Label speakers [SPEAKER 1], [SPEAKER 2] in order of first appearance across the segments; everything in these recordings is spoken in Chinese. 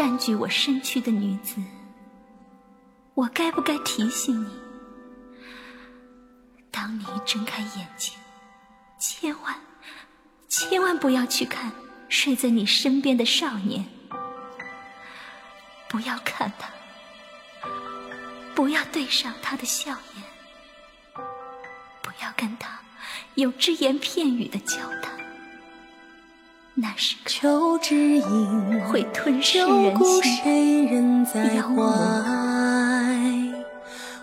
[SPEAKER 1] 占据我身躯的女子，我该不该提醒你？当你睁开眼睛，千万千万不要去看睡在你身边的少年，不要看他，不要对上他的笑颜，不要跟他有只言片语的交谈。那是
[SPEAKER 2] 求知音，
[SPEAKER 1] 会吞噬
[SPEAKER 2] 人
[SPEAKER 1] 心，
[SPEAKER 2] 谁人在怀？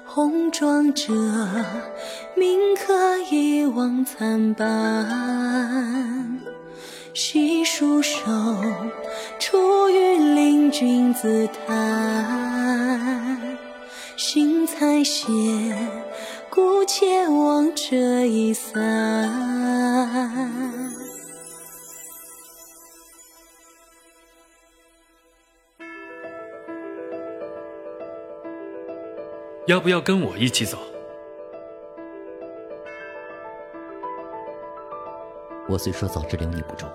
[SPEAKER 2] 红妆者，铭刻一往参半。细数手，出君子叹。心才歇，故且望这一散。
[SPEAKER 3] 要不要跟我一起走？
[SPEAKER 4] 我虽说早知留你不周，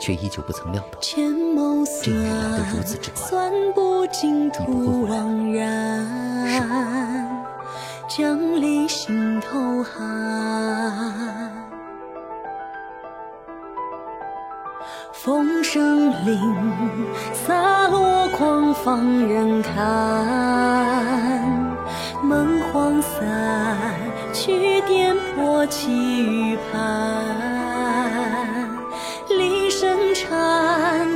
[SPEAKER 4] 却依旧不曾料到这
[SPEAKER 2] 缘
[SPEAKER 4] 来得如此之快。
[SPEAKER 2] 你不会回来，将离风声凛，洒落狂放人看。梦荒散，去颠簸起雨盘。离声颤，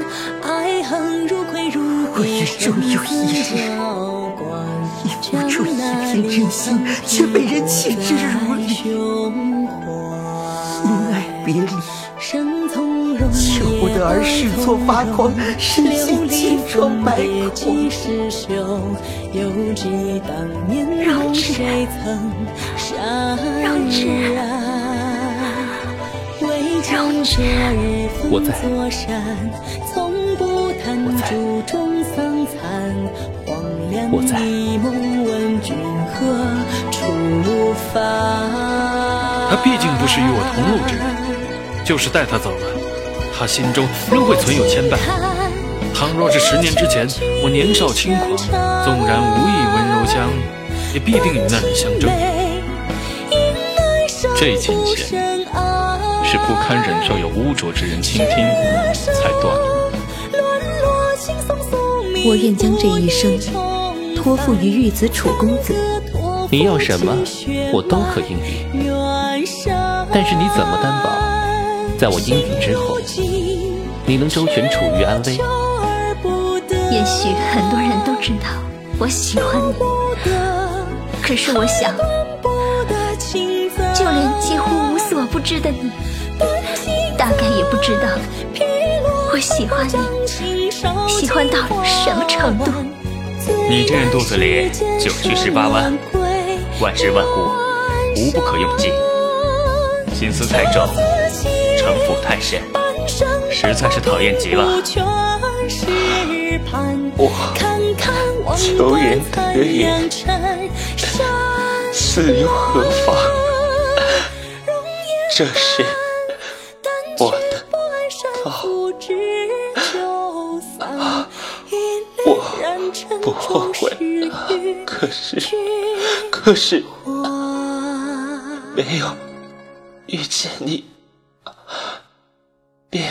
[SPEAKER 2] 爱恨如愧如别，生死交关。
[SPEAKER 5] 一付出一片真心，却被人弃之如履。因爱别离，求不得而视作发狂，身心千疮百孔。
[SPEAKER 1] 让之，让之，让之，
[SPEAKER 4] 我在，我在，
[SPEAKER 3] 我在。他毕竟不是与我同路之人，就是带他走了，他心中仍会存有牵绊。倘若是十年之前，我年少轻狂，纵然无意温柔乡，也必定与那人相争。这琴弦是不堪忍受有污浊之人倾听才断的。
[SPEAKER 1] 我愿将这一生托付于玉子楚公子。
[SPEAKER 4] 你要什么，我都可应允。但是你怎么担保，在我应允之后，你能周全楚玉安危？
[SPEAKER 1] 也许很多人都知道我喜欢你，可是我想，就连几乎无所不知的你，大概也不知道我喜欢你，喜欢到什么程度。
[SPEAKER 6] 你这人肚子里九曲十八弯，万事万物无不可用尽，心思太重，城府太深，实在是讨厌极了。
[SPEAKER 5] 我求人得言，死又何妨？这是我的道，我不后悔。可是，可是，没有遇见你，便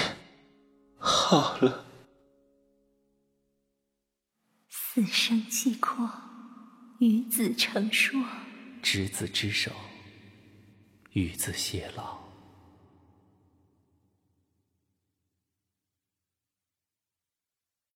[SPEAKER 5] 好了。
[SPEAKER 1] 死生契阔，与子成说。
[SPEAKER 4] 执子之手，与子偕老。